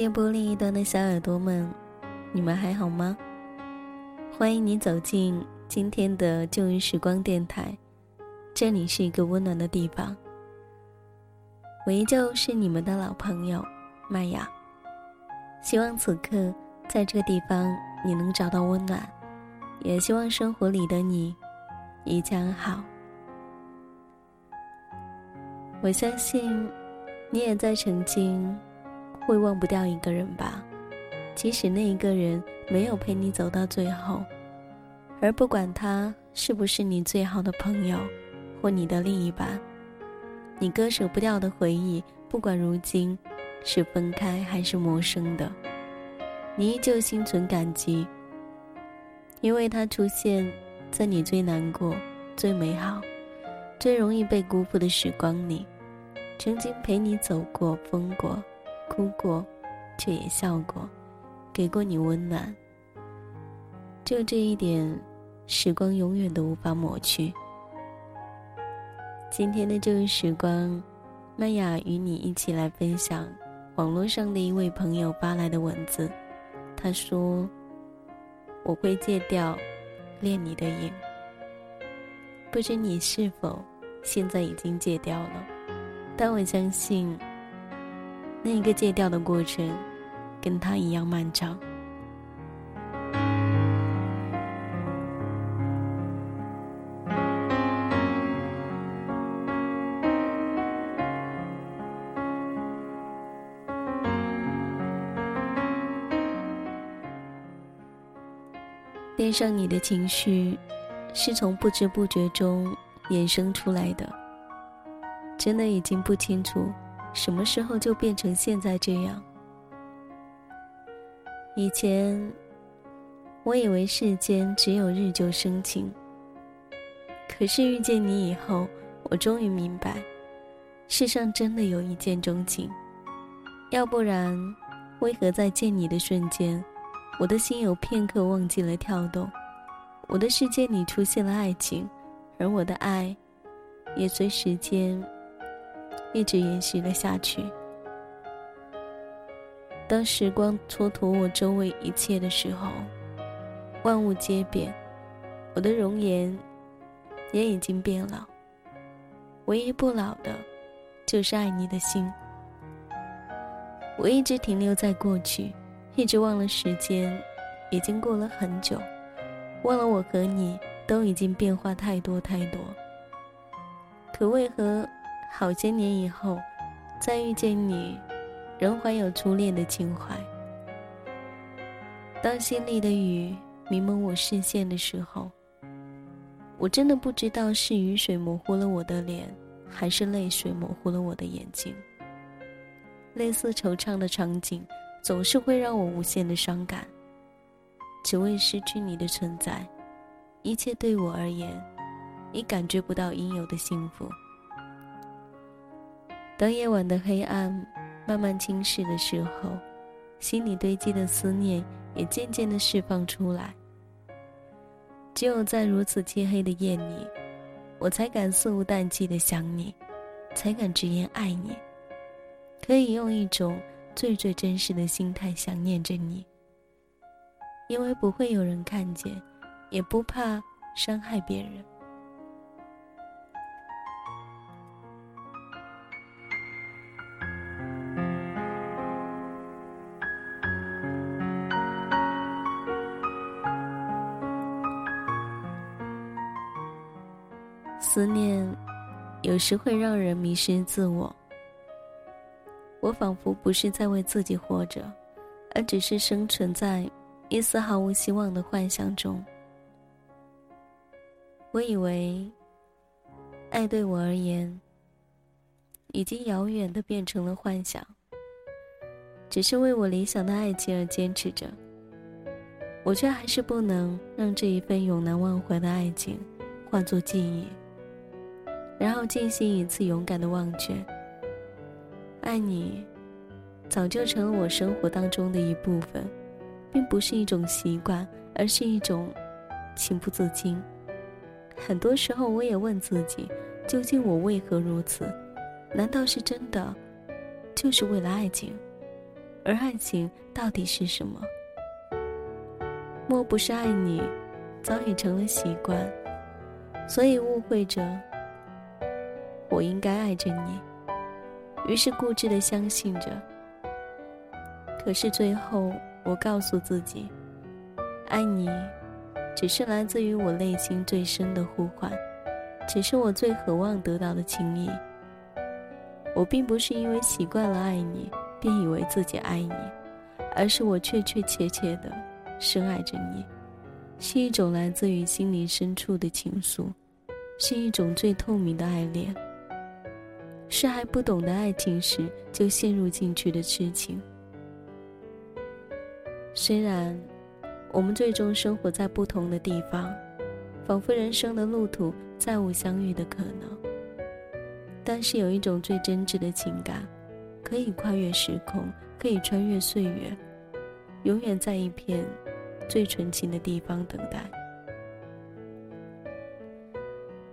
电波另一端的小耳朵们，你们还好吗？欢迎你走进今天的旧日时光电台，这里是一个温暖的地方。我依旧是你们的老朋友麦雅，希望此刻在这个地方你能找到温暖，也希望生活里的你一切安好。我相信。你也在曾经，会忘不掉一个人吧？即使那一个人没有陪你走到最后，而不管他是不是你最好的朋友，或你的另一半，你割舍不掉的回忆，不管如今是分开还是陌生的，你依旧心存感激，因为他出现在你最难过、最美好、最容易被辜负的时光里。曾经陪你走过、疯过、哭过，却也笑过，给过你温暖。就这一点，时光永远都无法抹去。今天的这个时光，麦雅与你一起来分享网络上的一位朋友发来的文字。他说：“我会戒掉恋你的瘾，不知你是否现在已经戒掉了？”但我相信，那一个戒掉的过程，跟他一样漫长。恋上你的情绪，是从不知不觉中衍生出来的。真的已经不清楚，什么时候就变成现在这样。以前，我以为世间只有日久生情。可是遇见你以后，我终于明白，世上真的有一见钟情。要不然，为何在见你的瞬间，我的心有片刻忘记了跳动？我的世界里出现了爱情，而我的爱，也随时间。一直延续了下去。当时光蹉跎我周围一切的时候，万物皆变，我的容颜也已经变老。唯一不老的，就是爱你的心。我一直停留在过去，一直忘了时间已经过了很久，忘了我和你都已经变化太多太多。可为何？好些年以后，再遇见你，仍怀有初恋的情怀。当心里的雨迷蒙我视线的时候，我真的不知道是雨水模糊了我的脸，还是泪水模糊了我的眼睛。类似惆怅的场景，总是会让我无限的伤感。只为失去你的存在，一切对我而言，已感觉不到应有的幸福。当夜晚的黑暗慢慢侵蚀的时候，心里堆积的思念也渐渐的释放出来。只有在如此漆黑的夜里，我才敢肆无淡忌的想你，才敢直言爱你，可以用一种最最真实的心态想念着你。因为不会有人看见，也不怕伤害别人。思念，有时会让人迷失自我。我仿佛不是在为自己活着，而只是生存在一丝毫无希望的幻想中。我以为，爱对我而言，已经遥远的变成了幻想。只是为我理想的爱情而坚持着，我却还是不能让这一份永难忘怀的爱情化作记忆。然后进行一次勇敢的忘却。爱你，早就成了我生活当中的一部分，并不是一种习惯，而是一种情不自禁。很多时候，我也问自己，究竟我为何如此？难道是真的就是为了爱情，而爱情到底是什么？莫不是爱你，早已成了习惯，所以误会着我应该爱着你，于是固执的相信着。可是最后，我告诉自己，爱你，只是来自于我内心最深的呼唤，只是我最渴望得到的情谊。我并不是因为习惯了爱你，便以为自己爱你，而是我确确切切的深爱着你，是一种来自于心灵深处的情愫，是一种最透明的爱恋，是还不懂得爱情时就陷入进去的痴情。虽然我们最终生活在不同的地方，仿佛人生的路途再无相遇的可能。但是有一种最真挚的情感，可以跨越时空，可以穿越岁月，永远在一片最纯情的地方等待。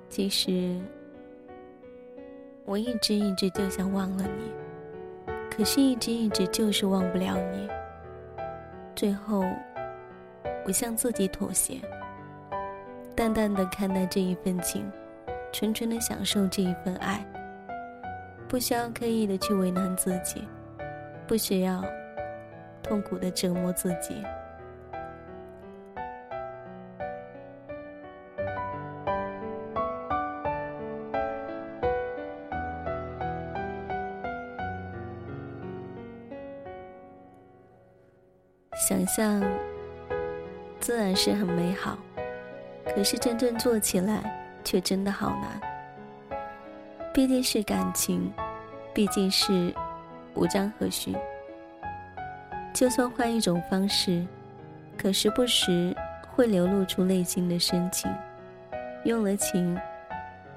其实，我一直一直就想忘了你，可是，一直一直就是忘不了你。最后，我向自己妥协，淡淡的看待这一份情，纯纯的享受这一份爱。不需要刻意的去为难自己，不需要痛苦的折磨自己。象自然是很美好，可是真正做起来却真的好难。毕竟是感情，毕竟是无章和序。就算换一种方式，可时不时会流露出内心的深情。用了情，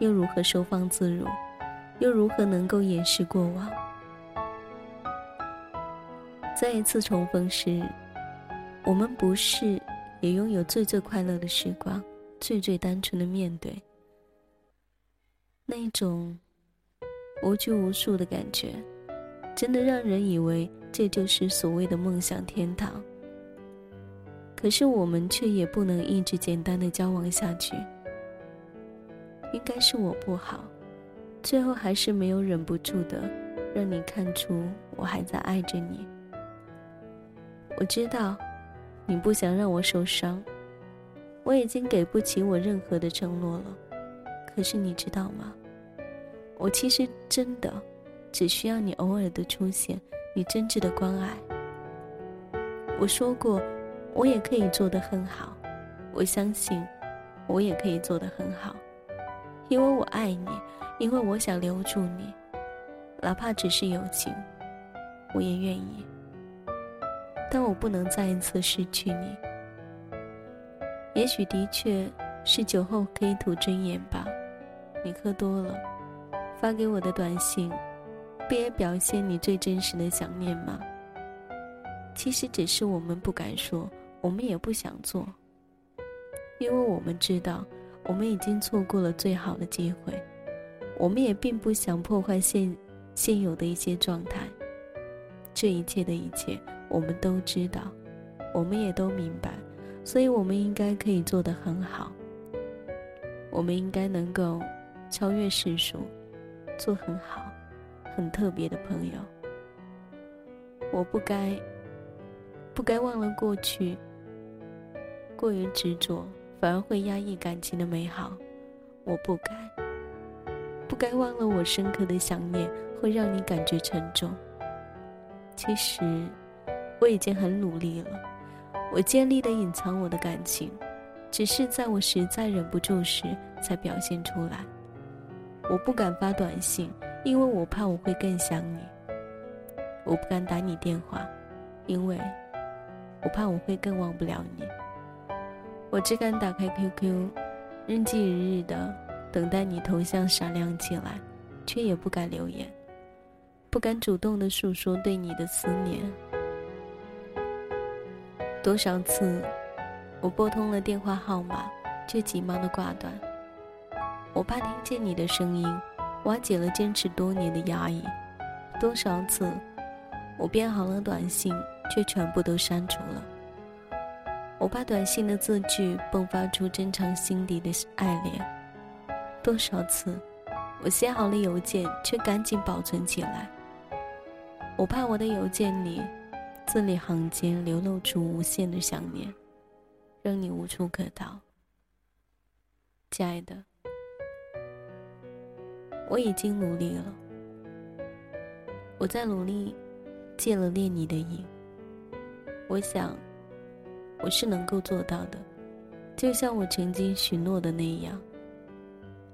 又如何收放自如？又如何能够掩饰过往？再一次重逢时，我们不是也拥有最最快乐的时光，最最单纯的面对那种。无拘无束的感觉，真的让人以为这就是所谓的梦想天堂。可是我们却也不能一直简单的交往下去。应该是我不好，最后还是没有忍不住的让你看出我还在爱着你。我知道，你不想让我受伤，我已经给不起我任何的承诺了。可是你知道吗？我其实真的只需要你偶尔的出现，你真挚的关爱。我说过，我也可以做得很好，我相信，我也可以做得很好，因为我爱你，因为我想留住你，哪怕只是友情，我也愿意。但我不能再一次失去你。也许的确是酒后可以吐真言吧，你喝多了。发给我的短信，不也表现你最真实的想念吗？其实只是我们不敢说，我们也不想做，因为我们知道，我们已经错过了最好的机会，我们也并不想破坏现现有的一些状态。这一切的一切，我们都知道，我们也都明白，所以我们应该可以做得很好，我们应该能够超越世俗。做很好、很特别的朋友，我不该，不该忘了过去。过于执着，反而会压抑感情的美好。我不该，不该忘了我深刻的想念会让你感觉沉重。其实，我已经很努力了，我尽力的隐藏我的感情，只是在我实在忍不住时才表现出来。我不敢发短信，因为我怕我会更想你。我不敢打你电话，因为我怕我会更忘不了你。我只敢打开 QQ，日积月日的等待你头像闪亮起来，却也不敢留言，不敢主动的诉说对你的思念。多少次，我拨通了电话号码，却急忙的挂断。我怕听见你的声音，瓦解了坚持多年的压抑，多少次，我编好了短信，却全部都删除了。我怕短信的字句迸发出珍藏心底的爱恋。多少次，我写好了邮件，却赶紧保存起来。我怕我的邮件里，字里行间流露出无限的想念，让你无处可逃。亲爱的，我已经努力了。我在努力，戒了恋你的瘾。我想，我是能够做到的，就像我曾经许诺的那样。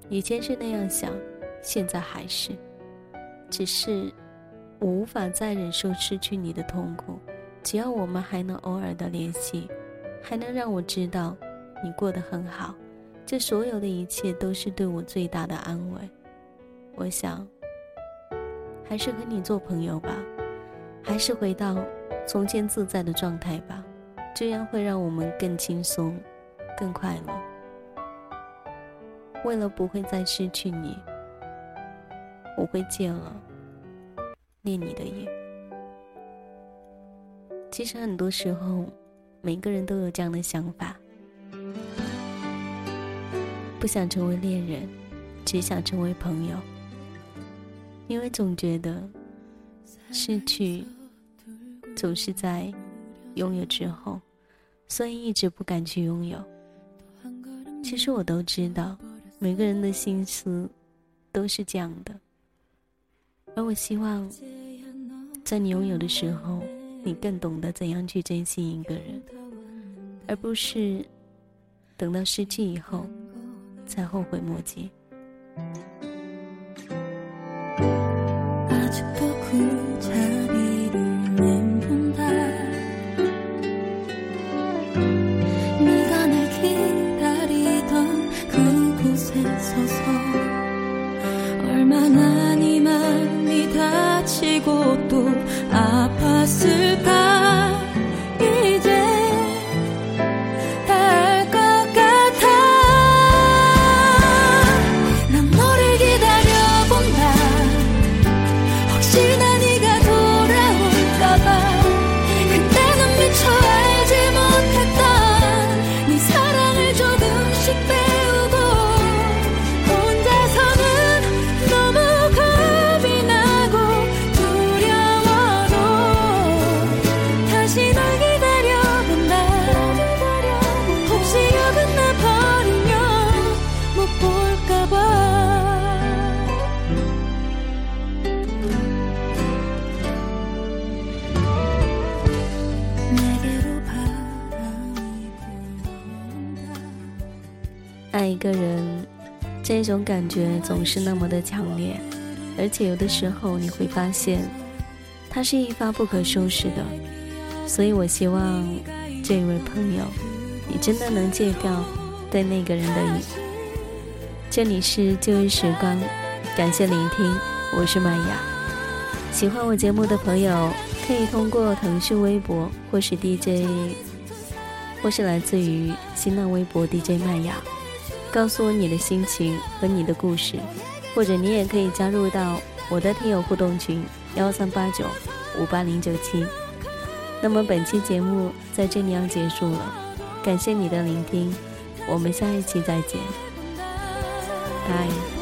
以前是那样想，现在还是，只是我无法再忍受失去你的痛苦。只要我们还能偶尔的联系，还能让我知道你过得很好，这所有的一切都是对我最大的安慰。我想。还是和你做朋友吧，还是回到从前自在的状态吧，这样会让我们更轻松、更快乐。为了不会再失去你，我会戒了念你的瘾。其实很多时候，每个人都有这样的想法，不想成为恋人，只想成为朋友。因为总觉得失去总是在拥有之后，所以一直不敢去拥有。其实我都知道，每个人的心思都是这样的。而我希望，在你拥有的时候，你更懂得怎样去珍惜一个人，而不是等到失去以后才后悔莫及。一个人，这种感觉总是那么的强烈，而且有的时候你会发现，它是一发不可收拾的。所以我希望这位朋友，你真的能戒掉对那个人的瘾。这里是旧日时光，感谢聆听，我是麦雅。喜欢我节目的朋友，可以通过腾讯微博或是 DJ，或是来自于新浪微博 DJ 麦雅。告诉我你的心情和你的故事，或者你也可以加入到我的听友互动群幺三八九五八零九七。那么本期节目在这里要结束了，感谢你的聆听，我们下一期再见，拜。